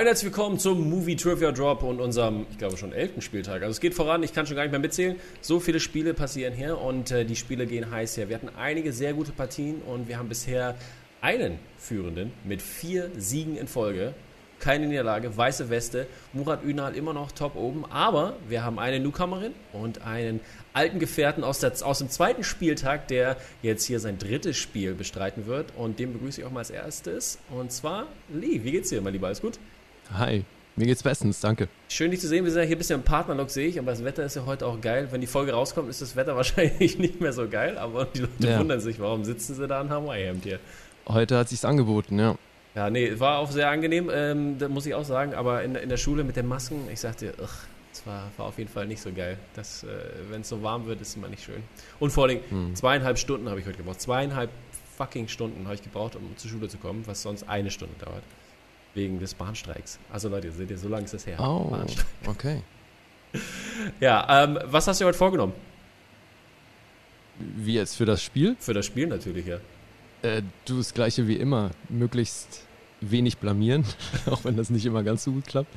Und herzlich willkommen zum Movie Trivia Drop und unserem, ich glaube schon elften Spieltag. Also es geht voran, ich kann schon gar nicht mehr mitzählen. So viele Spiele passieren hier und äh, die Spiele gehen heiß her. Wir hatten einige sehr gute Partien und wir haben bisher einen Führenden mit vier Siegen in Folge. Keine Niederlage, weiße Weste. Murat Ünal immer noch top oben. Aber wir haben eine Newcomerin und einen alten Gefährten aus, der, aus dem zweiten Spieltag, der jetzt hier sein drittes Spiel bestreiten wird. Und den begrüße ich auch mal als erstes. Und zwar Lee. Wie geht's dir, mein Lieber? Alles gut? Hi, mir geht's bestens, danke. Schön, dich zu sehen. Wir sind ja hier ein bisschen im Partnerlook, sehe ich, aber das Wetter ist ja heute auch geil. Wenn die Folge rauskommt, ist das Wetter wahrscheinlich nicht mehr so geil, aber die Leute ja. wundern sich, warum sitzen sie da in Hawaii-Hemd hier? Heute hat sich's angeboten, ja. Ja, nee, war auch sehr angenehm, ähm, da muss ich auch sagen, aber in, in der Schule mit den Masken, ich sagte, ach, das war, war auf jeden Fall nicht so geil. äh, Wenn es so warm wird, ist immer nicht schön. Und vor allem, hm. zweieinhalb Stunden habe ich heute gebraucht. Zweieinhalb fucking Stunden habe ich gebraucht, um zur Schule zu kommen, was sonst eine Stunde dauert. Wegen des Bahnstreiks. Also Leute, seht ihr, so lange ist es her. Oh, okay. ja, ähm, was hast du heute vorgenommen? Wie jetzt, für das Spiel? Für das Spiel natürlich, ja. Äh, du das gleiche wie immer. Möglichst wenig blamieren, auch wenn das nicht immer ganz so gut klappt.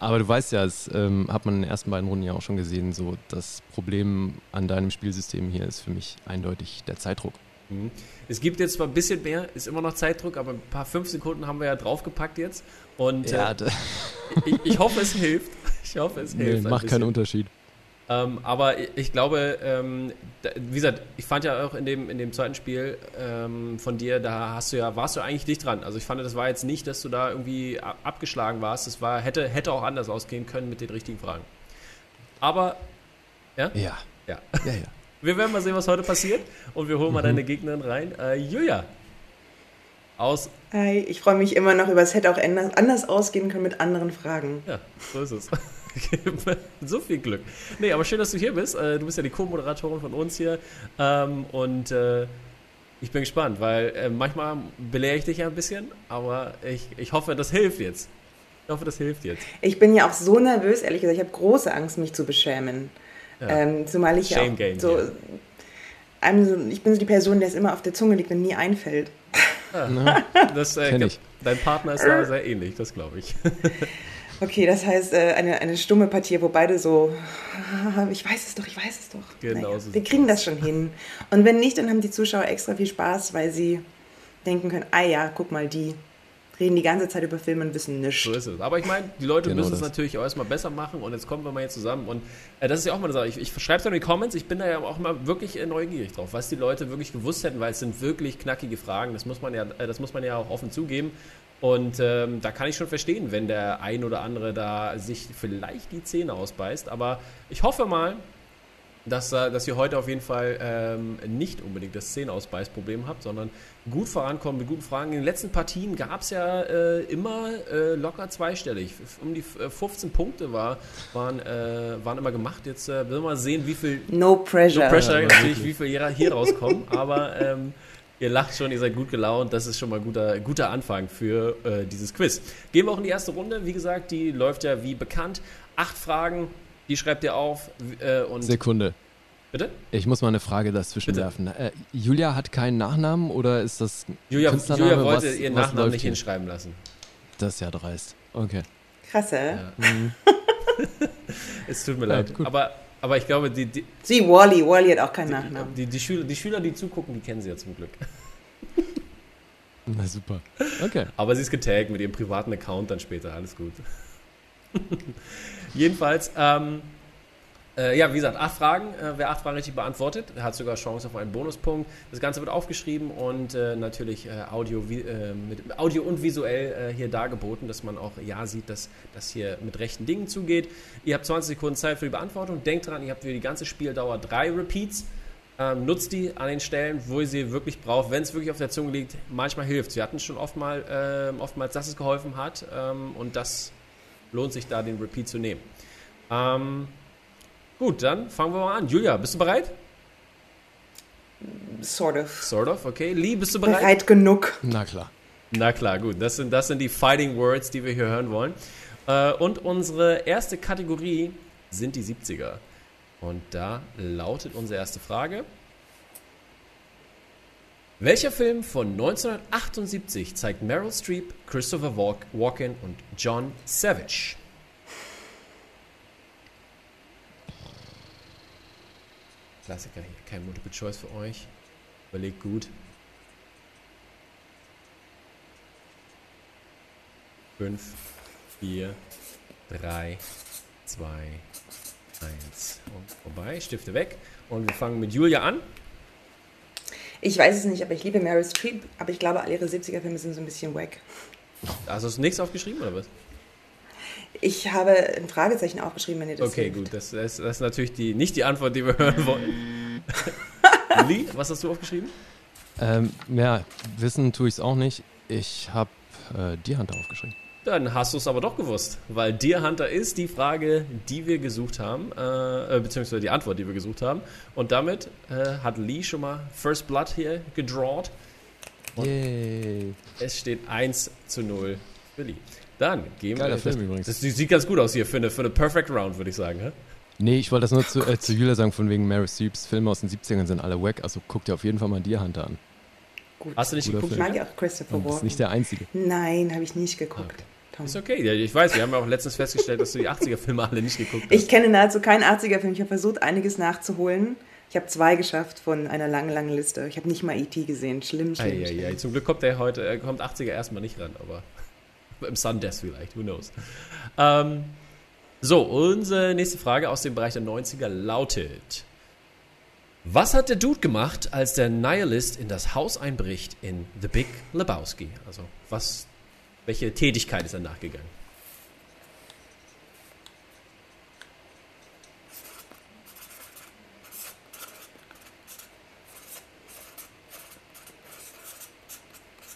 Aber du weißt ja, das ähm, hat man in den ersten beiden Runden ja auch schon gesehen, so das Problem an deinem Spielsystem hier ist für mich eindeutig der Zeitdruck. Mhm. Es gibt jetzt zwar ein bisschen mehr, ist immer noch Zeitdruck, aber ein paar fünf Sekunden haben wir ja draufgepackt jetzt. Und ja, äh, ich, ich, hoffe, es hilft. Ich hoffe, es hilft. Nee, macht keinen Unterschied. Ähm, aber ich, ich glaube, ähm, da, wie gesagt, ich fand ja auch in dem, in dem zweiten Spiel ähm, von dir, da hast du ja, warst du eigentlich dicht dran. Also ich fand, das war jetzt nicht, dass du da irgendwie abgeschlagen warst. Das war, hätte, hätte auch anders ausgehen können mit den richtigen Fragen. Aber, ja? Ja. Ja, ja. ja. Wir werden mal sehen, was heute passiert. Und wir holen mal mhm. deine Gegnerin rein. Äh, Julia. Aus. Hi, ich freue mich immer noch über es hätte auch anders ausgehen können mit anderen Fragen. Ja, so ist es. so viel Glück. Nee, aber schön, dass du hier bist. Äh, du bist ja die Co-Moderatorin von uns hier. Ähm, und äh, ich bin gespannt, weil äh, manchmal belehre ich dich ja ein bisschen, aber ich, ich hoffe, das hilft jetzt. Ich hoffe, das hilft jetzt. Ich bin ja auch so nervös, ehrlich gesagt. Ich habe große Angst, mich zu beschämen. Ja. Ähm, zumal ich Shame ja auch so, so, ich bin so die Person, der es immer auf der Zunge liegt und nie einfällt. Ja, das, äh, ich. Dein Partner ist da sehr ähnlich, das glaube ich. Okay, das heißt äh, eine, eine stumme Partie, wo beide so, ich weiß es doch, ich weiß es doch. Genau naja, so wir kriegen das schon hin. Und wenn nicht, dann haben die Zuschauer extra viel Spaß, weil sie denken können, ah ja, guck mal, die reden die ganze Zeit über Filme und wissen nichts. So ist es. Aber ich meine, die Leute genau müssen es natürlich auch erstmal besser machen und jetzt kommen wir mal hier zusammen. Und äh, das ist ja auch mal eine Sache. Ich, ich schreibe es in die Comments, ich bin da ja auch mal wirklich äh, neugierig drauf, was die Leute wirklich gewusst hätten, weil es sind wirklich knackige Fragen. Das muss man ja, äh, das muss man ja auch offen zugeben. Und ähm, da kann ich schon verstehen, wenn der ein oder andere da sich vielleicht die Zähne ausbeißt. Aber ich hoffe mal, dass, äh, dass ihr heute auf jeden Fall ähm, nicht unbedingt das Szenenausbeißproblem habt, sondern gut vorankommen mit guten Fragen. In den letzten Partien gab es ja äh, immer äh, locker zweistellig. Um die 15 äh, Punkte war, waren, äh, waren immer gemacht. Jetzt äh, will wir mal sehen, wie viel. No pressure. No pressure, natürlich, wie viel hier, hier rauskommen. Aber ähm, ihr lacht schon, ihr seid gut gelaunt. Das ist schon mal ein guter, guter Anfang für dieses Quiz. Gehen wir auch in die erste Runde. Wie gesagt, die läuft ja wie bekannt. Acht Fragen, die schreibt ihr auf. Äh, und Sekunde. Bitte? Ich muss mal eine Frage dazwischen Bitte? werfen. Äh, Julia hat keinen Nachnamen oder ist das Julia, Julia wollte was, ihren was Nachnamen nicht hinschreiben lassen. Das ist ja dreist. Okay. Krasse. Ja. Mhm. es tut mir ja, leid. Gut. Aber, aber ich glaube, die, die. Sie, Wally. Wally hat auch keinen die, Nachnamen. Die, die, Schüler, die Schüler, die zugucken, die kennen sie ja zum Glück. Na super. Okay. Aber sie ist getaggt mit ihrem privaten Account dann später. Alles gut. Jedenfalls, ähm, äh, ja, wie gesagt, acht Fragen. Äh, wer acht Fragen richtig beantwortet, hat sogar Chance auf einen Bonuspunkt. Das Ganze wird aufgeschrieben und äh, natürlich äh, Audio, äh, mit Audio und visuell äh, hier dargeboten, dass man auch ja sieht, dass das hier mit rechten Dingen zugeht. Ihr habt 20 Sekunden Zeit für die Beantwortung. Denkt dran, ihr habt für die ganze Spieldauer drei Repeats. Ähm, nutzt die an den Stellen, wo ihr sie wirklich braucht, wenn es wirklich auf der Zunge liegt. Manchmal hilft Wir hatten schon oft mal, ähm, oftmals, dass es geholfen hat ähm, und das lohnt sich da, den Repeat zu nehmen. Ähm, Gut, dann fangen wir mal an. Julia, bist du bereit? Sort of. Sort of, okay. Lee, bist du bereit? Bereit genug. Na klar. Na klar, gut. Das sind, das sind die Fighting Words, die wir hier hören wollen. Äh, und unsere erste Kategorie sind die 70er. Und da lautet unsere erste Frage. Welcher Film von 1978 zeigt Meryl Streep, Christopher Walken und John Savage? Klassiker hier, kein Multiple Choice für euch. Überlegt gut. 5, 4, 3, 2, 1. Und vorbei, Stifte weg. Und wir fangen mit Julia an. Ich weiß es nicht, aber ich liebe Meryl Streep, aber ich glaube, alle ihre 70er-Filme sind so ein bisschen wack. Also hast du nichts aufgeschrieben oder was? Ich habe ein Fragezeichen aufgeschrieben, wenn ihr das Okay, hilft. gut. Das, das, das, ist natürlich die, nicht die Antwort, die wir hören wollen. Lee, was hast du aufgeschrieben? Ähm, ja, wissen tue ich es auch nicht. Ich habe äh, Deer Hunter aufgeschrieben. Dann hast du es aber doch gewusst, weil Deer Hunter ist die Frage, die wir gesucht haben, äh, äh, beziehungsweise die Antwort, die wir gesucht haben. Und damit äh, hat Lee schon mal First Blood hier gedrawt. Yay. Es steht 1 zu 0 für Lee. Dann gehen Geiler wir. Film das, übrigens. Das sieht ganz gut aus hier für eine, für eine Perfect Round, würde ich sagen. Hä? Nee, ich wollte das nur zu, äh, zu Julia sagen, von wegen Mary Streeps Filme aus den 70ern sind alle wack. Also guck dir auf jeden Fall mal Deer Hunter an. Gut. Hast du nicht Guter geguckt? Ich mag ja auch Christopher Walken. Das ist nicht der einzige. Nein, habe ich nicht geguckt. Okay. Ist okay, ja, ich weiß, wir haben ja auch letztens festgestellt, dass du die 80er-Filme alle nicht geguckt hast. Ich kenne nahezu keinen 80er-Film. Ich habe versucht, einiges nachzuholen. Ich habe zwei geschafft von einer langen, langen Liste. Ich habe nicht mal E.T. gesehen. Schlimm, schlimm. Ei, ei, ei. Zum Glück kommt der heute, er kommt 80er erstmal nicht ran, aber im Sundance vielleicht, who knows. Ähm, so, unsere nächste Frage aus dem Bereich der 90er lautet: Was hat der Dude gemacht, als der Nihilist in das Haus einbricht in The Big Lebowski? Also, was, welche Tätigkeit ist er nachgegangen?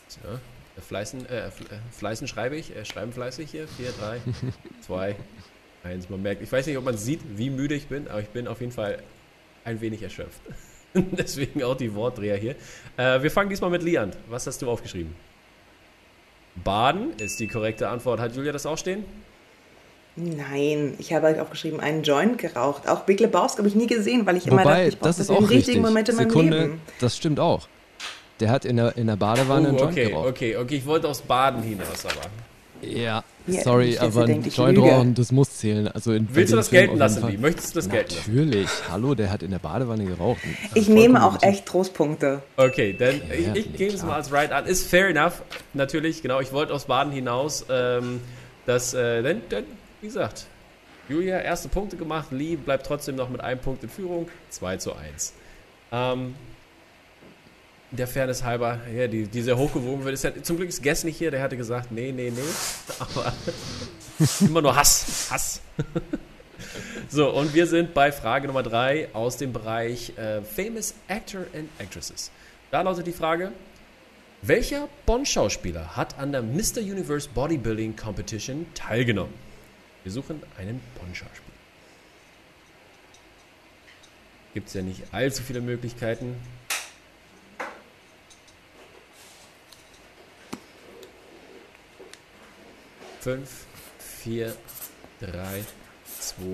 So. Fleißen, äh, Fleißen schreibe ich, äh, schreiben fleißig hier. 4, 3, 2, 1. Man merkt, ich weiß nicht, ob man sieht, wie müde ich bin, aber ich bin auf jeden Fall ein wenig erschöpft. Deswegen auch die Wortdreher hier. Äh, wir fangen diesmal mit an. Was hast du aufgeschrieben? Baden ist die korrekte Antwort. Hat Julia das auch stehen? Nein, ich habe aufgeschrieben, einen Joint geraucht. Auch Big Lebowski habe ich nie gesehen, weil ich Wobei, immer dachte, ich das ist auch richtigen richtig. Moment in Sekunde, meinem Leben. Das stimmt auch. Der hat in der, in der Badewanne oh, einen Joint okay, geraucht. Okay, okay, ich wollte aufs Baden hinaus, aber. Ja, sorry, aber ein Joint rauchen, das muss zählen. Also in, Willst du das gelten lassen, Wie? Möchtest du das gelten lassen? Natürlich. Hallo, der hat in der Badewanne geraucht. Ich nehme auch echt Trostpunkte. Okay, dann ja, ich, ich gebe es mal als Right an. Ist fair enough, natürlich, genau. Ich wollte aufs Baden hinaus. Ähm, das, äh, dann, dann, wie gesagt, Julia, erste Punkte gemacht. Lee bleibt trotzdem noch mit einem Punkt in Führung. 2 zu 1. Ähm, der Fairness halber, ja, die, die sehr hochgewogen wird. Ist ja, zum Glück ist Guess nicht hier, der hatte gesagt, nee, nee, nee. Aber immer nur Hass, Hass. so, und wir sind bei Frage Nummer 3 aus dem Bereich äh, Famous Actor and Actresses. Da lautet die Frage, welcher Bond-Schauspieler hat an der Mr. Universe Bodybuilding Competition teilgenommen? Wir suchen einen Bond-Schauspieler. Gibt es ja nicht allzu viele Möglichkeiten. 5, 4, 3, 2,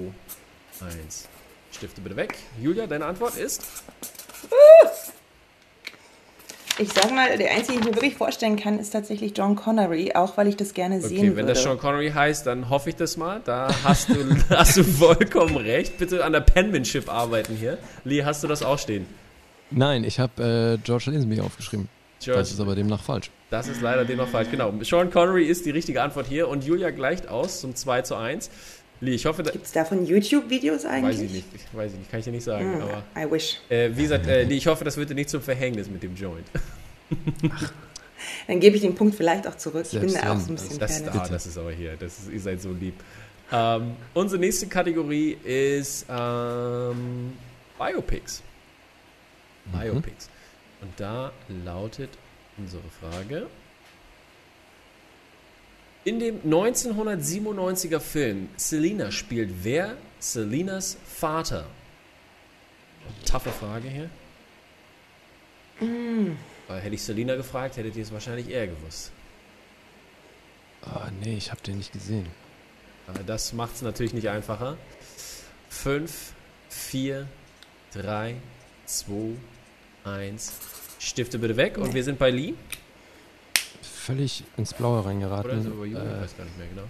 1. Stifte bitte weg. Julia, deine Antwort ist? Ich sag mal, der einzige, den ich mir wirklich vorstellen kann, ist tatsächlich John Connery, auch weil ich das gerne sehen würde. Okay, wenn das John Connery heißt, dann hoffe ich das mal. Da hast du, hast du vollkommen recht. Bitte an der Penmanship arbeiten hier. Lee, hast du das auch stehen? Nein, ich habe äh, George Lazenby aufgeschrieben. George. Das ist aber demnach falsch. Das ist leider demnach falsch, genau. Sean Connery ist die richtige Antwort hier und Julia gleicht aus zum 2 zu 1. Lee, ich hoffe, Gibt es davon YouTube-Videos eigentlich? Weiß ich nicht, weiß ich nicht, kann ich dir nicht sagen. Mm, aber, I wish. Äh, wie gesagt, äh, Lee, ich hoffe, das wird dir nicht zum Verhängnis mit dem Joint. Dann gebe ich den Punkt vielleicht auch zurück. Ich bin da auch so ein bisschen das, das, ah, das ist aber hier, das ist, ihr seid so lieb. Ähm, unsere nächste Kategorie ist ähm, Biopics. Mhm. Biopics. Und da lautet unsere Frage. In dem 1997er Film Selina spielt wer Selinas Vater? Taffe Frage hier. Mm. Weil hätte ich Selina gefragt, hättet ihr es wahrscheinlich eher gewusst. Oh, nee, ich habe den nicht gesehen. Aber das macht es natürlich nicht einfacher. 5, 4, 3, 2, 1. Stifte bitte weg. Und wir sind bei Lee. Völlig ins Blaue reingeraten. Oder so, äh, ich weiß gar nicht mehr genau.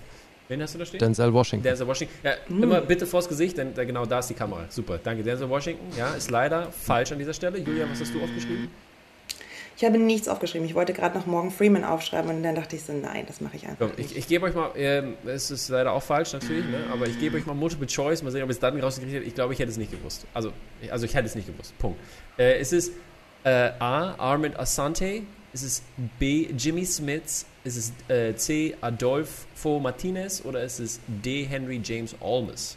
Wen hast du da stehen? Denzel Washington. Denzel Washington. Ja, mm. immer bitte vors Gesicht, denn genau da ist die Kamera. Super, danke. Denzel Washington, ja, ist leider falsch an dieser Stelle. Julia, was hast du aufgeschrieben? Ich habe nichts aufgeschrieben. Ich wollte gerade noch Morgan Freeman aufschreiben und dann dachte ich so, nein, das mache ich einfach so, Ich, ich gebe euch mal, äh, es ist leider auch falsch natürlich, ne? aber ich gebe euch mal Multiple Choice, mal sehen, ob ich es dann rausgekriegt hätte. Ich glaube, ich hätte es nicht gewusst. Also, also ich hätte es nicht gewusst. Punkt. Äh, es ist äh, A. Armand Asante, es ist B. Jimmy Smith, es ist äh, C. Adolfo Martinez oder es ist D. Henry James Olmes.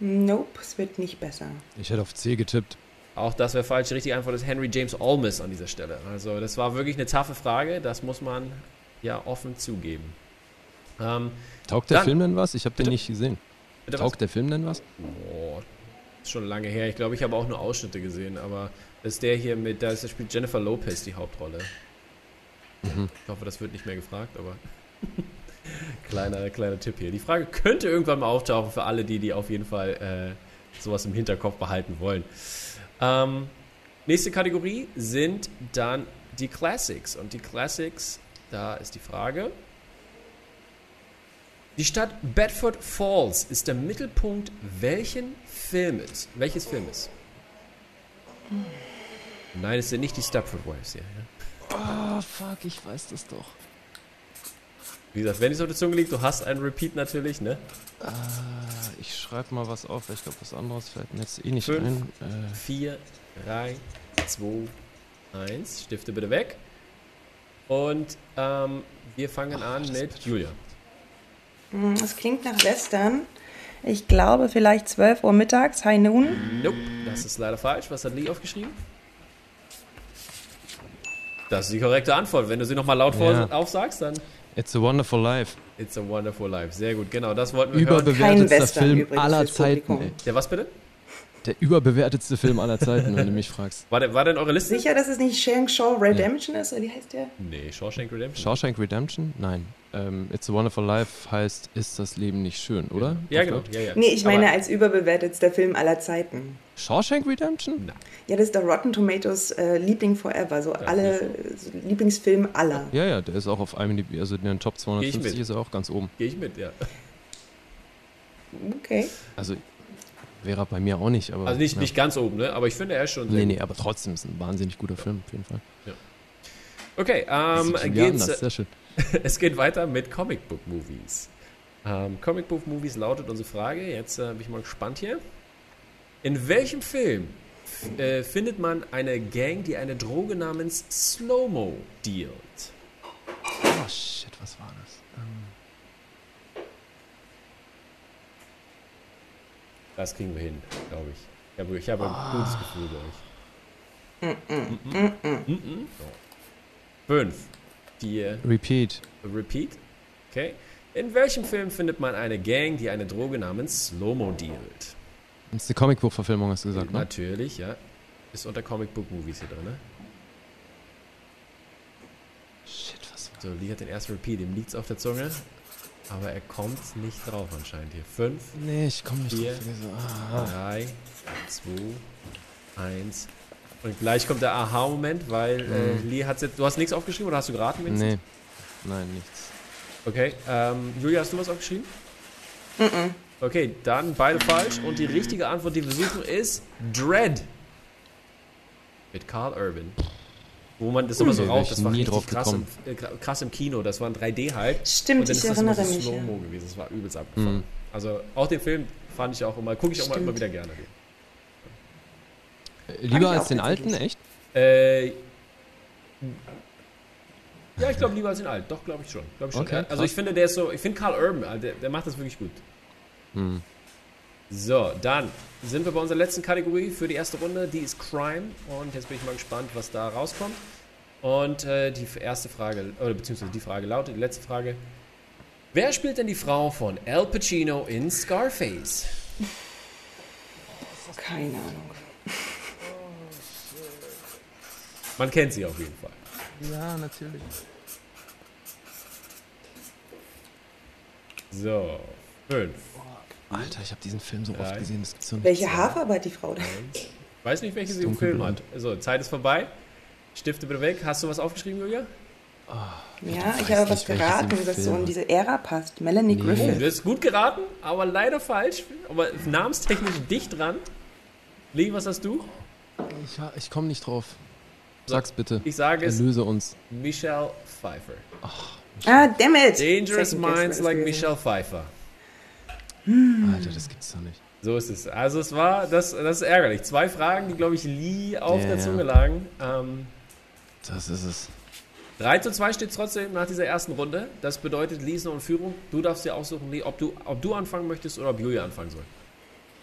Nope, es wird nicht besser. Ich hätte auf C getippt. Auch das wäre falsch. Die richtige Antwort ist Henry James Olmis an dieser Stelle. Also das war wirklich eine taffe Frage. Das muss man ja offen zugeben. Ähm, Taugt der dann, Film denn was? Ich habe den nicht gesehen. Taugt was? der Film denn was? Boah, ist schon lange her. Ich glaube, ich habe auch nur Ausschnitte gesehen. Aber ist der hier mit, da spielt Jennifer Lopez die Hauptrolle. Mhm. Ich hoffe, das wird nicht mehr gefragt, aber kleiner, kleiner Tipp hier. Die Frage könnte irgendwann mal auftauchen für alle, die, die auf jeden Fall äh, sowas im Hinterkopf behalten wollen. Ähm, nächste Kategorie sind dann die Classics. Und die Classics, da ist die Frage. Die Stadt Bedford Falls ist der Mittelpunkt welchen Filmes? Welches Filmes? Nein, es sind nicht die Stepford Wives hier. Ja? Oh, fuck, ich weiß das doch. Wie gesagt, wenn es auf der Zunge liegt, du hast einen Repeat natürlich, ne? Äh, ich schreibe mal was auf, weil ich glaube, was anderes fällt mir jetzt eh nicht Fünf, ein. 4, 3, 2, 1. Stifte bitte weg. Und ähm, wir fangen Ach, an mit Julia. Es klingt nach Western. Ich glaube vielleicht 12 Uhr mittags, High Noon. Nope, das ist leider falsch. Was hat Lee aufgeschrieben? Das ist die korrekte Antwort. Wenn du sie nochmal laut ja. aufsagst, dann. It's a Wonderful Life. It's a Wonderful Life. Sehr gut, genau, das wollten wir Überbewertetster Film aller Zeiten. Der was bitte? Der überbewertetste Film aller Zeiten, wenn du mich fragst. War, der, war denn eure Liste? Sicher, dass es nicht Shaw Redemption ja. ist? Oder wie heißt der? Nee, Shawshank Redemption. Shawshank Redemption? Nein. Ähm, It's a Wonderful Life heißt Ist das Leben nicht schön, oder? Ja, genau. Ja, ja. Nee, ich meine Aber als überbewertetster Film aller Zeiten. Shawshank Redemption? Nein. Ja, das ist der Rotten Tomatoes äh, Liebling Forever, so ja, alle so Lieblingsfilm aller. Ja, ja, der ist auch auf einem, also in den Top 250 ist er auch ganz oben. Gehe ich mit, ja. Okay. Also wäre er bei mir auch nicht. Aber, also nicht, ja. nicht ganz oben, ne? aber ich finde er ist schon. Nee, nee, aber trotzdem ist ein wahnsinnig guter Film, auf jeden Fall. Ja. Okay, ähm, geht's, sehr schön. es geht weiter mit Comic Book Movies. Ähm, Comic Book Movies lautet unsere Frage. Jetzt äh, bin ich mal gespannt hier. In welchem Film äh, findet man eine Gang, die eine Droge namens Slow-Mo dealt? Oh shit, was war das? Ähm. Das kriegen wir hin, glaube ich. Ich habe, ich habe ein ah. gutes Gefühl, glaube ich. Mm -mm. Mm -mm. So. Fünf. Die, Repeat. Repeat. Okay. In welchem Film findet man eine Gang, die eine Droge namens Slow-Mo dealt? Das ist eine Comicbuch-Verfilmung, hast du gesagt, ne? Natürlich, ja. Ist unter Comicbook-Movies hier drin, ne? Shit, was war So, Lee hat den ersten Repeat, ihm liegt's auf der Zunge. Aber er kommt nicht drauf anscheinend hier. Fünf. Nee, ich komme nicht vier, drauf. Ah. Drei, zwei, eins. Und gleich kommt der Aha-Moment, weil äh, mhm. Lee hat jetzt. Du hast nichts aufgeschrieben oder hast du geraten? Vincent? Nee. Nein, nichts. Okay. Ähm, Julia, hast du was aufgeschrieben? Mhm. Okay, dann beide falsch. Und die richtige Antwort, die wir suchen, ist Dread. Mit Carl Urban. Wo man das immer so raucht, das war richtig krass im, äh, krass im, Kino. Das war ein 3D halt. Stimmt, und dann ich ist das immer so Slow-Mo ja. gewesen. Das war übelst abgefahren. Mhm. Also auch den Film fand ich auch immer, gucke ich auch Stimmt. mal immer wieder gerne. Lieber als den alten, echt? Äh, ja, ich glaube lieber als den alten. Doch, glaube ich schon. Glaub ich schon. Okay, also ich finde, der ist so, ich finde Carl Urban, der, der macht das wirklich gut. Hm. So, dann sind wir bei unserer letzten Kategorie für die erste Runde. Die ist Crime. Und jetzt bin ich mal gespannt, was da rauskommt. Und äh, die erste Frage, oder beziehungsweise die Frage lautet, die letzte Frage. Wer spielt denn die Frau von Al Pacino in Scarface? Keine Ahnung. Man kennt sie auf jeden Fall. Ja, natürlich. So, fünf. Alter, ich habe diesen Film so oft gesehen. Das so Welche Haarfarbe hat die Frau da? Weiß nicht, welches sie im Film hat. Also, Zeit ist vorbei. Stifte bitte weg. Hast du was aufgeschrieben, Julia? Oh, ja, ich habe was geraten, das so in diese Ära passt. Melanie nee. Griffith. Oh, das ist gut geraten, aber leider falsch. Aber namenstechnisch dicht dran. Lee, was hast du? Ich, ich komme nicht drauf. Sag's bitte. Ich sage es. Erlöse uns. Michelle Pfeiffer. Ach, ah, damn it. Dangerous Minds like Michelle Pfeiffer. Hm. Alter, das gibt's doch nicht. So ist es. Also es war, das, das ist ärgerlich. Zwei Fragen, die, glaube ich, Lee auf yeah, der Zunge lagen. Ähm, das ist es. 3 zu 2 steht trotzdem nach dieser ersten Runde. Das bedeutet, Lee ist noch in Führung. Du darfst dir aussuchen, Lee, ob du, ob du anfangen möchtest oder ob Julia anfangen soll.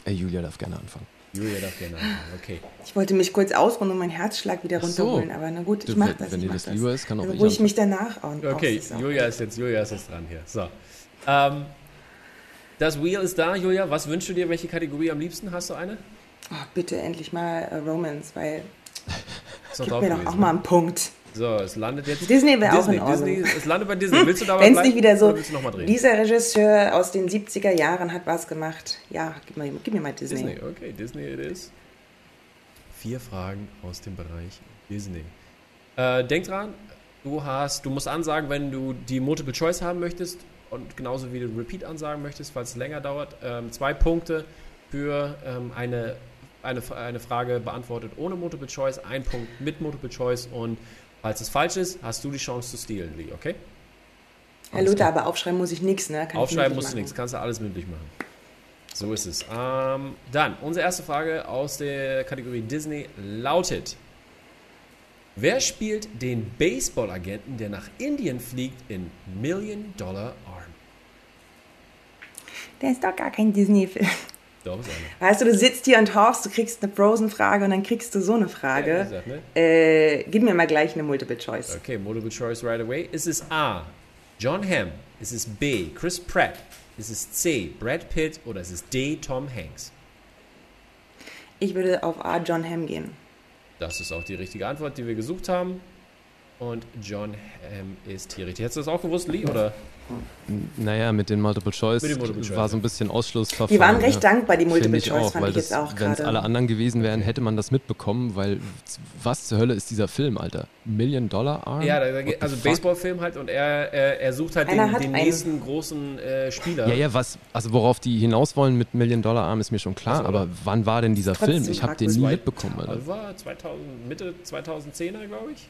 Äh, Julia darf gerne anfangen. Julia darf gerne anfangen, okay. Ich wollte mich kurz ausruhen und meinen Herzschlag wieder runterholen, so. aber na gut, ich mach das. Wenn dir das lieber ist, kann auch also, ich Wo ich mich danach auch Okay, Julia ist, jetzt, Julia ist jetzt dran hier. So. Ähm, das Wheel ist da, Julia. Was wünschst du dir? Welche Kategorie am liebsten? Hast du eine? Oh, bitte endlich mal äh, Romance, weil gib mir doch auch mal einen Punkt. So, es landet jetzt. Disney wäre auch in Ordnung. Disney, es landet bei Disney. Willst du da Wenn es nicht wieder so. Dieser Regisseur aus den 70er Jahren hat was gemacht. Ja, gib, mal, gib mir mal Disney. Disney, okay, Disney it is. Vier Fragen aus dem Bereich Disney. Äh, denk dran, du hast, du musst ansagen, wenn du die Multiple Choice haben möchtest und genauso wie du Repeat ansagen möchtest, falls es länger dauert. Ähm, zwei Punkte für ähm, eine, eine, eine Frage beantwortet ohne Multiple Choice, ein Punkt mit Multiple Choice und Falls es falsch ist, hast du die Chance zu stehlen, Lee, okay? Herr Luther, aber aufschreiben muss ich nichts, ne? Kann aufschreiben musst du nichts, kannst du alles mündlich machen. So ist es. Ähm, dann, unsere erste Frage aus der Kategorie Disney lautet: Wer spielt den Baseball-Agenten, der nach Indien fliegt in Million Dollar Arm? Der ist doch gar kein Disney-Film. Weißt du, du sitzt hier und horchst, du kriegst eine Frozen-Frage und dann kriegst du so eine Frage. Ja, gesagt, ne? äh, gib mir mal gleich eine Multiple Choice. Okay, Multiple Choice right away. Ist es A. John Hamm? Ist es B. Chris Pratt? Ist es C. Brad Pitt? Oder ist es D. Tom Hanks? Ich würde auf A. John Hamm gehen. Das ist auch die richtige Antwort, die wir gesucht haben. Und John Hamm ist hier richtig. Hättest du das auch gewusst, Lee? Oder? Naja, mit den Multiple Choice, mit Multiple Choice war so ein bisschen Ausschlussverfahren. Die waren recht ja. dankbar, die Multiple Choice, auch, fand ich jetzt auch Wenn es alle anderen gewesen wären, hätte man das mitbekommen, weil was zur Hölle ist dieser Film, Alter? Million Dollar Arm? Ja, da, also Baseballfilm halt und er, er, er sucht halt den, den nächsten großen äh, Spieler. Ja, ja, was, also worauf die hinaus wollen mit Million Dollar Arm ist mir schon klar, also, aber wann war denn dieser Film? Ich habe den nie mitbekommen, Alter. Also war 2000, Mitte 2010er, glaube ich.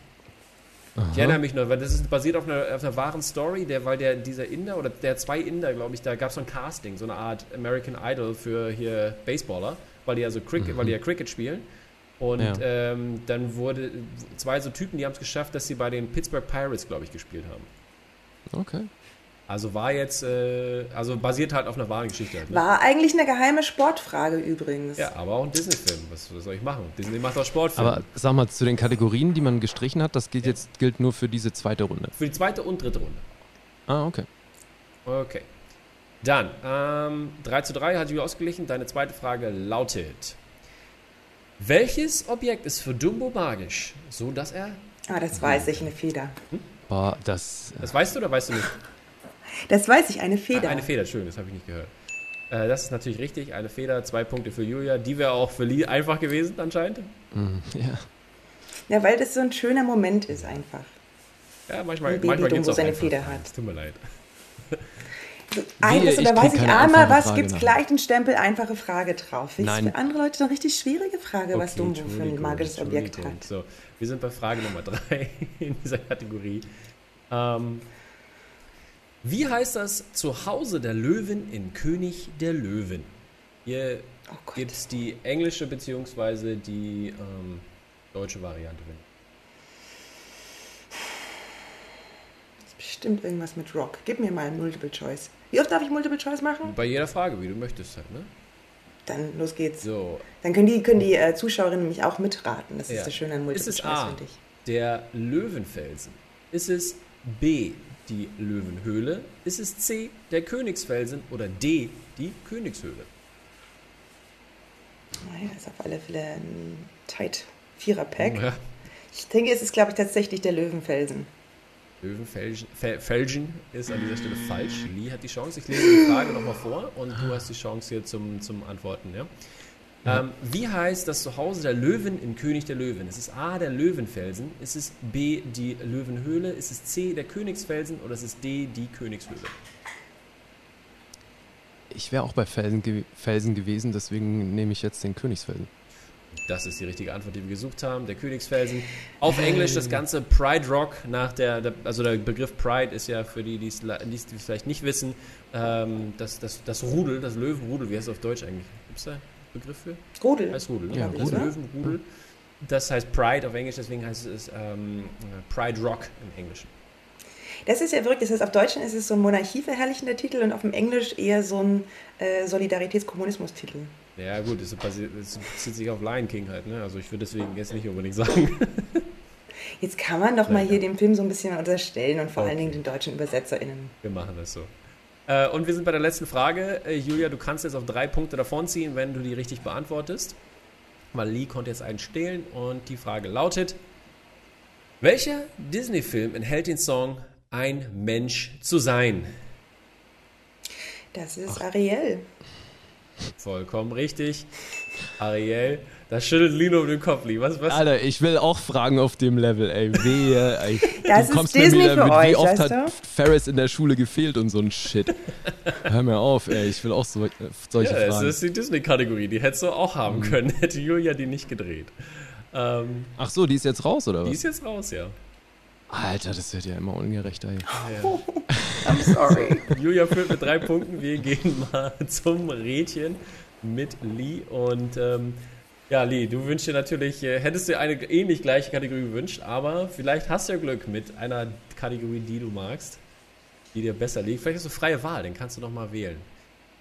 Aha. Ich erinnere mich noch, weil das ist basiert auf einer, auf einer wahren Story, der, weil der, dieser Inder oder der zwei Inder, glaube ich, da gab es so ein Casting, so eine Art American Idol für hier Baseballer, weil die also Cricket, mhm. weil die ja Cricket spielen. Und ja. ähm, dann wurde zwei so Typen, die haben es geschafft, dass sie bei den Pittsburgh Pirates, glaube ich, gespielt haben. Okay. Also war jetzt, äh, also basiert halt auf einer wahren Geschichte. Ne? War eigentlich eine geheime Sportfrage übrigens. Ja, aber auch ein Disney-Film. Was, was, soll ich machen? Disney macht auch Sportfilme. Aber sag mal, zu den Kategorien, die man gestrichen hat, das gilt ja. jetzt gilt nur für diese zweite Runde. Für die zweite und dritte Runde. Ah, okay. Okay. Dann, ähm, 3 zu 3 hat Julia ausgeglichen. Deine zweite Frage lautet: Welches Objekt ist für Dumbo magisch, so dass er. Ah, das weiß ich, eine Feder. Hm? Boah, das. Das weißt du oder weißt du nicht? Das weiß ich, eine Feder. Ah, eine Feder, schön, das habe ich nicht gehört. Äh, das ist natürlich richtig, eine Feder, zwei Punkte für Julia. Die wäre auch für Lee einfach gewesen anscheinend. Mhm, ja. Ja, weil das so ein schöner Moment ist einfach. Ja, manchmal, ein manchmal gibt es auch seine. Feder hat. Es tut mir leid. Eines, oder weiß ich einmal was, gibt es gleich den Stempel einfache Frage drauf. Ist Nein. für andere Leute eine richtig schwierige Frage, okay, was Dumbo für ein magisches Objekt hat. So, wir sind bei Frage Nummer drei in dieser Kategorie. Ähm, wie heißt das Zuhause der Löwen in König der Löwen? Hier oh gibt es die englische bzw. die ähm, deutsche Variante. Das ist bestimmt irgendwas mit Rock. Gib mir mal Multiple Choice. Wie oft darf ich Multiple Choice machen? Bei jeder Frage, wie du möchtest halt, ne? Dann los geht's. So. Dann können die, können die äh, Zuschauerinnen nämlich auch mitraten. Das ja. ist das Schöne an Multiple ist es Choice, finde ich. Der Löwenfelsen. Ist es B, die Löwenhöhle? Ist es C, der Königsfelsen oder D, die Königshöhle? Naja, ist auf alle Fälle ein tight Vierer-Pack. Ja. Ich denke, es ist, glaube ich, tatsächlich der Löwenfelsen. Löwenfelgen ist an dieser Stelle falsch. Lee hat die Chance. Ich lese die Frage nochmal vor und du hast die Chance hier zum, zum Antworten. Ja? Ähm, wie heißt das Zuhause der Löwen in König der Löwen? Ist es A, der Löwenfelsen? Ist es B, die Löwenhöhle? Ist es C, der Königsfelsen? Oder ist es D, die Königshöhle? Ich wäre auch bei Felsen, ge Felsen gewesen, deswegen nehme ich jetzt den Königsfelsen. Das ist die richtige Antwort, die wir gesucht haben. Der Königsfelsen. Auf Englisch das Ganze Pride Rock nach der, der also der Begriff Pride ist ja für die, die es vielleicht nicht wissen, ähm, das, das, das Rudel, das Löwenrudel, wie heißt es auf Deutsch eigentlich? Gibt es da Begriff für? Rudel. Heißt Rudel, ne? Ja, das Rudel. Löwenrudel. Das heißt Pride auf Englisch, deswegen heißt es ähm, Pride Rock im Englischen. Das ist ja verrückt. Das heißt, auf Deutsch ist es so ein monarchieverherrlichender Titel und auf dem Englisch eher so ein äh, Solidaritätskommunismus-Titel. Ja, gut, das bezieht sich auf Lion King halt, ne? Also ich würde deswegen jetzt nicht unbedingt sagen. Jetzt kann man doch mal Ja. hier dem Film so ein bisschen unterstellen und vor Okay. allen Dingen den deutschen ÜbersetzerInnen. Wir machen das so. Äh, und wir sind bei der letzten Frage. Äh, Julia, du kannst jetzt auf drei Punkte davonziehen, wenn du die richtig beantwortest. Weil Lee konnte jetzt einen stehlen und die Frage lautet: Welcher Disney-Film enthält den Song Ein Mensch zu sein? Das ist Ariel. Vollkommen richtig. Ariel, da schüttelt Lino um den Kopf, Lee. Was, was? Alter, ich will auch fragen auf dem Level, ey. Wehe, ey. Das du ist kommst Disney mir wieder für mit, euch, wie oft hat Ferris in der Schule gefehlt und so ein Shit. Hör mir auf, ey. Ich will auch so, äh, solche ja, es Fragen. ist die Disney-Kategorie. Die hättest du auch haben können, hätte Julia die nicht gedreht. Ähm, Ach so, die ist jetzt raus, oder die was? ist jetzt raus, ja. Alter, das wird ja immer ungerechter, ey. ja. I'm sorry. Julia führt mit drei Punkten. Wir gehen mal zum Rädchen mit Lee. Und ähm, ja, Lee, du wünschst dir natürlich, äh, hättest dir eine ähnlich gleiche Kategorie gewünscht, aber vielleicht hast du ja Glück mit einer Kategorie, die du magst, die dir besser liegt. Vielleicht hast du freie Wahl, den kannst du noch mal wählen.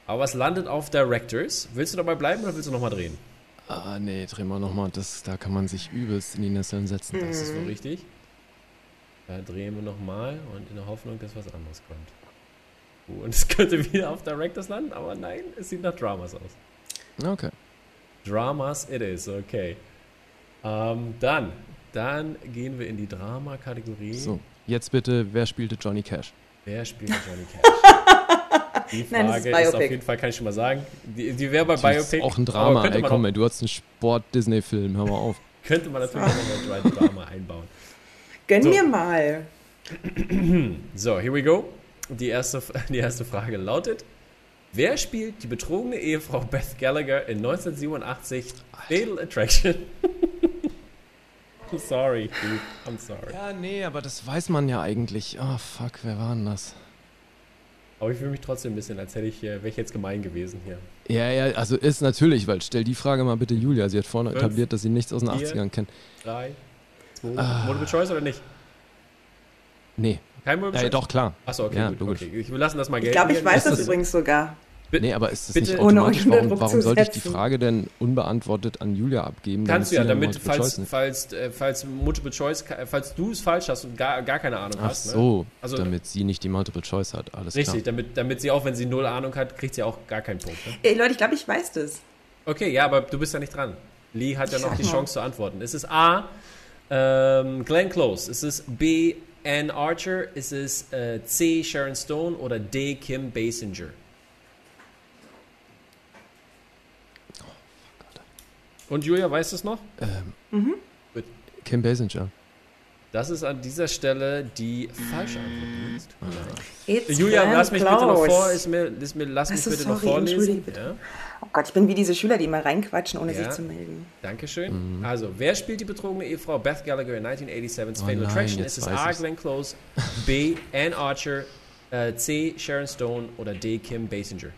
Aber es landet auf Directors. Willst du dabei bleiben oder willst du noch mal drehen? Ah, nee, dreh mal nochmal. Da kann man sich übelst in die Nesseln setzen. Das ist wohl richtig. Da drehen wir nochmal und in der Hoffnung, dass was anderes kommt. Und es könnte wieder auf Directors landen, aber nein, es sieht nach Dramas aus. Okay. Dramas it is, okay. Ähm, dann, dann gehen wir in die Drama-Kategorie. So, jetzt bitte, wer spielte Johnny Cash? Wer spielt Johnny Cash? Die Nein, das ist Frage ist, auf Biopic. jeden Fall, kann ich schon mal sagen. Die, die wäre bei Das ist Biopic. auch ein Drama, ey, man komm, ey, du hast einen Sport-Disney-Film, hör mal auf. Könnte man natürlich auch noch ein Drama einbauen. Gönn So. mir mal. So, here we go. Die erste, die erste Frage lautet: Wer spielt die betrogene Ehefrau Beth Gallagher in 1987 Fatal Attraction? I'm sorry, dude. I'm sorry. Ja, nee, aber das weiß man ja eigentlich. Ah, fuck, wer war denn das? Aber ich fühle mich trotzdem ein bisschen, als hätte ich, wäre ich jetzt gemein gewesen hier. Ja, ja, also ist natürlich, weil stell die Frage mal bitte Julia. Sie hat vorne Fünf, etabliert, dass sie nichts aus den vier. 80ern kennt. Drei, zwei, Ah. Multiple Choice oder nicht? Nee, Kein Multiple ja, Choice? doch, klar. Achso, okay, Ja, gut, logisch. okay. Ich will lassen das mal Ich gelten. glaube, ich weiß das- übrigens sogar. Bitte- Nee, aber ist das bitte- nicht Ohne automatisch? Warum, warum zu soll ich die. Frage denn unbeantwortet an Julia abgeben? Kannst du ja, damit, falls, falls, äh, falls Multiple Choice, falls du es falsch hast und gar, gar keine Ahnung Ach hast. Ne? so, Also- damit sie nicht die Multiple Choice hat. Alles Richtig, klar. damit, damit sie auch, wenn sie null Ahnung hat, kriegt sie auch gar keinen Punkt. Ne? Ey, Leute, ich glaube, ich weiß das. Okay, ja, aber du bist ja nicht dran. Lee hat ja noch die. Chance zu antworten. Ist es A, ähm, Glenn Close? Ist es B, Ann Archer? Ist es äh, C, Sharon Stone? Oder D, Kim Basinger? Und Julia, weißt du es noch? Ähm, Gut. Kim Basinger. Das ist an dieser Stelle die falsche Antwort. It's Julia, lass mich bitte noch vor, ist mir, ist mir, lass mich Ach so, bitte noch sorry, vorlesen. entschuldige bitte. Ja, Oh Gott, ich bin wie diese Schüler, die immer reinquatschen, ohne Ja. sich zu melden. Dankeschön. Also, wer spielt die betrogene Ehefrau Beth Gallagher in 1987's Oh Fatal nein, Attraction? jetzt Ist es A. Glenn Close, B, Ann Archer, äh, C, Sharon Stone oder D, Kim Basinger?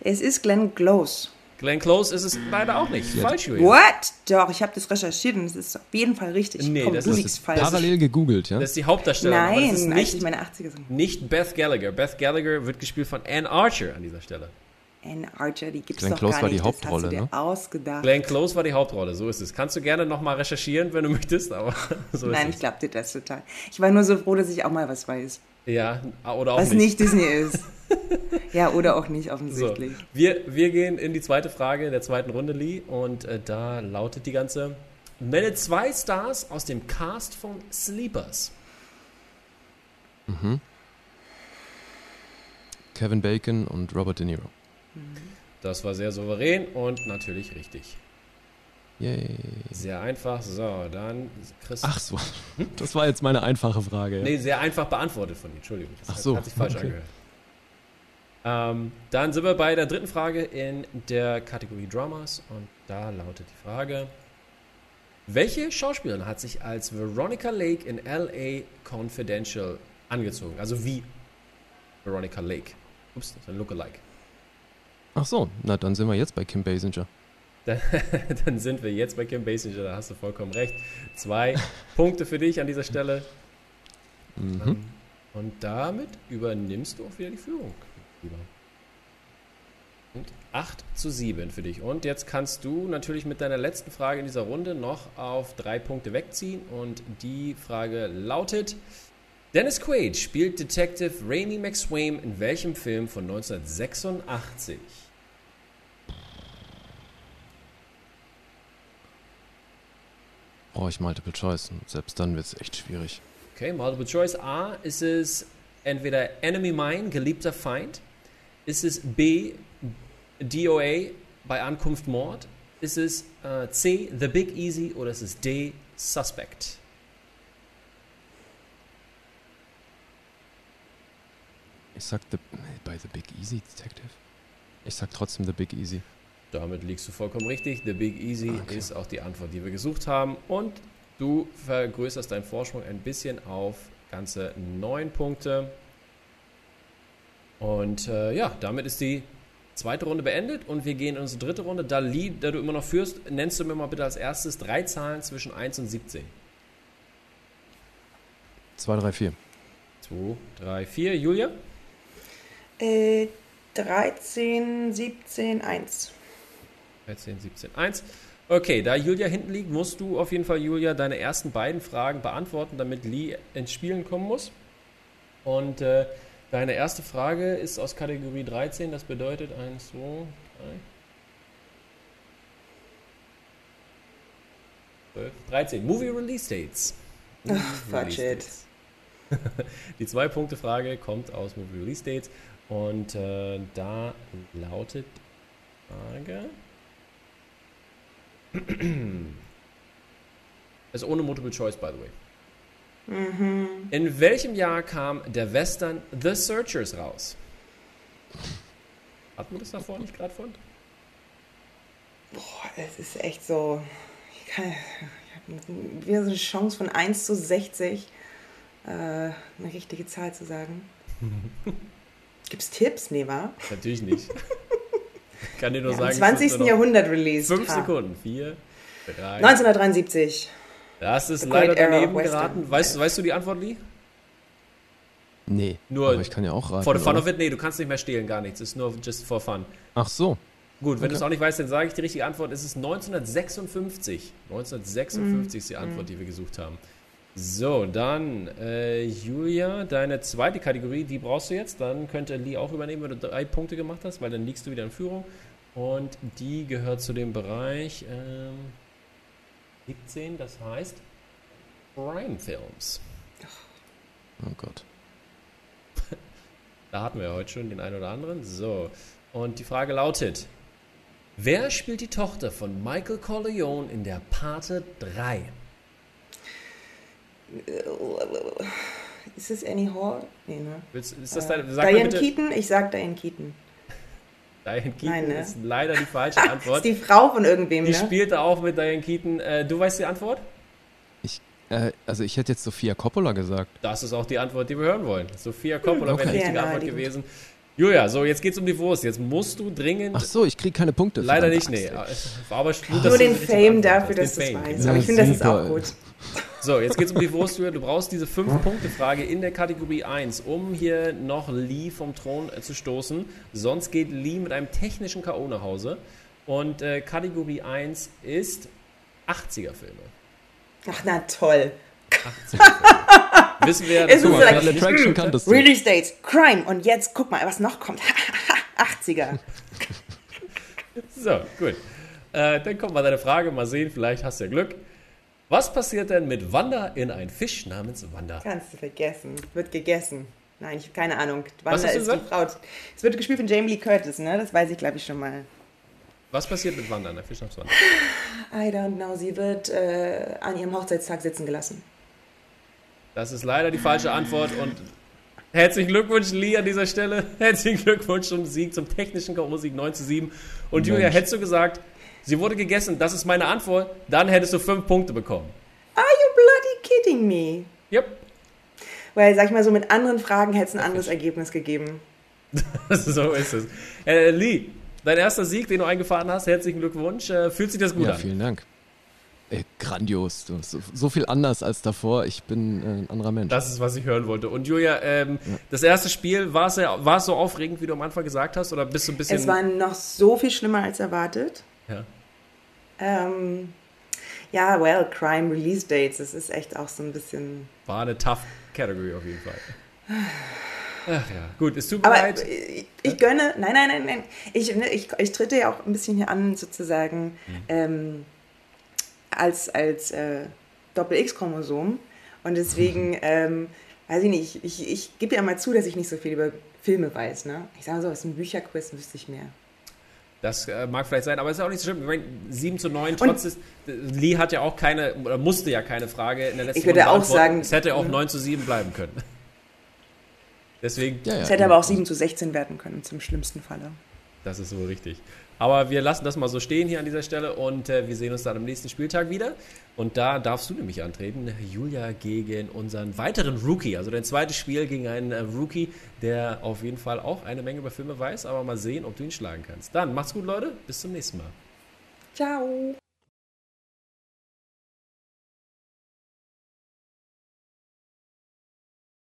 Es ist Glenn Close. Glenn Close ist es leider auch nicht. Falsch, Julia. What? Doch, ich habe das recherchiert und es ist auf jeden Fall richtig. Nee, Komm, das du ist- liegst falsch. Parallel gegoogelt, ja? Das ist die Hauptdarstellerin, aber Nein, das ist nicht, meine 80er sind. nicht Beth Gallagher. Beth Gallagher wird gespielt von Ann Archer an dieser Stelle. Anne Archer, die gibt's Glenn doch Close gar war die nicht. Hauptrolle, das hast du ne? dir ausgedacht. Glenn Close war die Hauptrolle, so ist es. Kannst du gerne nochmal recherchieren, wenn du möchtest, aber so Nein, ist ich glaube dir das total. Ich war nur so froh, dass ich auch mal was weiß. Ja, oder auch Was nicht. nicht Disney ist. ja, oder auch nicht So, offensichtlich. wir, wir gehen in die zweite Frage der zweiten Runde, Lee. Und äh, da lautet die ganze: Nenne zwei Stars aus dem Cast von Sleepers. Kevin Bacon und Robert De Niro. Das war sehr souverän und natürlich richtig. Yay. Sehr einfach. So, dann Chris. Ach so. Hm? Das war jetzt meine einfache Frage. Ja. Nee, sehr einfach beantwortet von dir. Entschuldigung. Das Ach so. hat sich falsch okay. angehört. Ähm, dann sind wir bei der dritten Frage in der Kategorie Dramas und da lautet die Frage: Welche Schauspielerin hat sich als Veronica Lake in LA Confidential angezogen? Also wie Veronica Lake. Ups, das ist ein Lookalike. Ach so, na dann sind wir jetzt bei Kim Basinger. Dann, dann sind wir jetzt bei Kim Basinger, da hast du vollkommen recht. Zwei Punkte für dich an dieser Stelle. Mhm. Ähm, und damit übernimmst du auch wieder die Führung. Und 8 zu 7 für dich. Und jetzt kannst du natürlich mit deiner letzten Frage in dieser Runde noch auf drei Punkte wegziehen. Und die Frage lautet: Dennis Quaid spielt Detective Raimi McSwain in welchem Film von 1986? Brauche ich Multiple Choice und selbst dann wird es echt schwierig. Okay, Multiple Choice. A, ist es entweder Enemy Mine, geliebter Feind? Ist es B, DOA, bei Ankunft Mord? Ist es äh, C, The Big Easy oder ist es D, Suspect? Ich sag the, bei The Big Easy Detective. Ich sag trotzdem The Big Easy. Damit liegst du vollkommen richtig. The Big Easy okay. ist auch die Antwort, die wir gesucht haben. Und du vergrößerst deinen Vorsprung ein bisschen auf ganze neun Punkte. Und äh, ja, damit ist die zweite Runde beendet und wir gehen in unsere dritte Runde. Da, da du immer noch führst, nennst du mir mal bitte als erstes drei Zahlen zwischen 1 und 17. 2, 3, 4. 2, 3, 4. Julia? Äh, 13, 17, 1. 13, 17, 1. Okay, da Julia hinten liegt, musst du auf jeden Fall, Julia, deine ersten beiden Fragen beantworten, damit Lee ins Spielen kommen muss. Und äh, deine erste Frage ist aus Kategorie 13, das bedeutet 1, 2, 3. 12, 13. Movie Release Dates. Ach, fuck it. Die Zwei-Punkte-Frage kommt aus Movie Release Dates. Und äh, da lautet Frage. ist ohne Multiple Choice, by the way. Mhm. In welchem Jahr kam der Western The Searchers raus? Hatten wir das davor nicht gerade von? Boah, es ist echt so. Ich, kann, ich habe wieder so eine Chance von 1 zu 60, äh, eine richtige Zahl zu sagen. Gibt es Tipps? Nee, wa? Natürlich nicht. Ich kann dir nur ja, sagen. Im 20. Jahrhundert released. Fünf Sekunden. Vier, drei. 1973. Das ist The leider daneben geraten. Weißt, weißt du die Antwort, Lee? Nee. Nur aber ich kann ja auch raten. For the fun oder? of it? Nee, du kannst nicht mehr stehlen, gar nichts. Es ist nur just for fun. Ach so. Gut, wenn okay. du es auch nicht weißt, dann sage ich die richtige Antwort. Es ist 1956. 1956 mm. ist die Antwort, mm. die wir gesucht haben. So, dann äh, Julia, deine zweite Kategorie, die brauchst du jetzt. Dann könnte Lee auch übernehmen, wenn du drei Punkte gemacht hast, weil dann liegst du wieder in Führung. Und die gehört zu dem Bereich ähm, 17, das heißt Crime Films. Oh Gott. da hatten wir ja heute schon den einen oder anderen. So, und die Frage lautet: Wer spielt die Tochter von Michael Corleone in der Pate 3? Ist es Annie Hall? Nee, ne? Willst, ist das deine, sag Diane Keaton? Ich sag Diane Keaton. Diane Keaton Nein, ne? ist leider die falsche Antwort. ist die Frau von irgendwem, die ne? Die spielte auch mit Diane Keaton. Äh, du weißt die Antwort? Ich, äh, also ich hätte jetzt Sophia Coppola gesagt. Das ist auch die Antwort, die wir hören wollen. Sophia Coppola hm, okay. wäre die richtige Antwort gewesen. Julia, so jetzt geht's um die Wurst. Jetzt musst du dringend. Ach so, ich kriege keine Punkte. Leider nicht, nee. Aber gut, Nur den Fame dafür, dass du es weißt. Aber ich finde, das ist auch gut. So, jetzt geht's um die Wurst. Du brauchst diese 5-Punkte-Frage in der Kategorie 1, um hier noch Lee vom Thron äh, zu stoßen. Sonst geht Lee mit einem technischen K.O. nach Hause. Und äh, Kategorie 1 ist 80er-Filme. Ach, na toll. 80er-Filme. Wissen wir, es ist so like, Attraction kanntest du. Release Dates, Crime und jetzt guck mal, was noch kommt. 80er. so, gut. Äh, dann kommt mal deine Frage, mal sehen, vielleicht hast du ja Glück. Was passiert denn mit Wanda in ein Fisch namens Wanda? Kannst du vergessen. Wird gegessen. Nein, ich habe keine Ahnung. Wanda ist gesagt? die Frau. Es wird gespielt von Jamie Lee Curtis, ne? Das weiß ich, glaube ich, schon mal. Was passiert mit Wanda, der Fischnapswanda? I don't know. Sie wird äh, an ihrem Hochzeitstag sitzen gelassen. Das ist leider die falsche Antwort und herzlichen Glückwunsch, Lee, an dieser Stelle. Herzlichen Glückwunsch zum Sieg, zum technischen K.O.-Sieg 9 zu 7. Und Mensch. Julia, hättest du gesagt, sie wurde gegessen, das ist meine Antwort, dann hättest du fünf Punkte bekommen. Are you bloody kidding me? Yep. Weil, sag ich mal so, mit anderen Fragen hätte es ein anderes Ergebnis gegeben. so ist es. Äh, Lee, dein erster Sieg, den du eingefahren hast, herzlichen Glückwunsch. Äh, fühlt sich das gut ja, an? Vielen Dank. Ey, grandios. So, so, viel anders als davor. Ich bin äh, ein anderer Mensch. Das ist, was ich hören wollte. Und Julia, ähm, ja. das erste Spiel, war es, war es so aufregend, wie du am Anfang gesagt hast? Oder bist du ein bisschen. Es war noch so viel schlimmer als erwartet. Ja. Ähm, ja, well, Crime Release Dates, das ist echt auch so ein bisschen. War eine tough Category auf jeden Fall. Ach ja, gut, ist du bereit? Aber ich, ich gönne, nein, nein, nein, nein. Ich, ne, ich, ich trete ja auch ein bisschen hier an, sozusagen, mhm. ähm, als, als äh, Doppel-X-Chromosom. Und deswegen, mhm. ähm, weiß ich nicht, ich, ich, ich gebe ja mal zu, dass ich nicht so viel über Filme weiß. Ne? Ich sage so, aus dem Bücherquiz wüsste ich mehr. Das äh, mag vielleicht sein, aber es ist auch nicht so schlimm. Ich meine, 7 zu 9, trotz des, Lee hat ja auch keine, oder musste ja keine Frage in der letzten Ich würde auch sagen. Es hätte auch 9 mhm. zu 7 bleiben können. Deswegen. Ja, ja, es hätte aber auch 7 zu 16 werden können, zum schlimmsten Falle. Das ist so richtig. Aber wir lassen das mal so stehen hier an dieser Stelle und äh, wir sehen uns dann am nächsten Spieltag wieder. Und da darfst du nämlich antreten, Julia gegen unseren weiteren Rookie. Also dein zweites Spiel gegen einen äh, Rookie, der auf jeden Fall auch eine Menge über Filme weiß. Aber mal sehen, ob du ihn schlagen kannst. Dann macht's gut, Leute. Bis zum nächsten Mal. Ciao.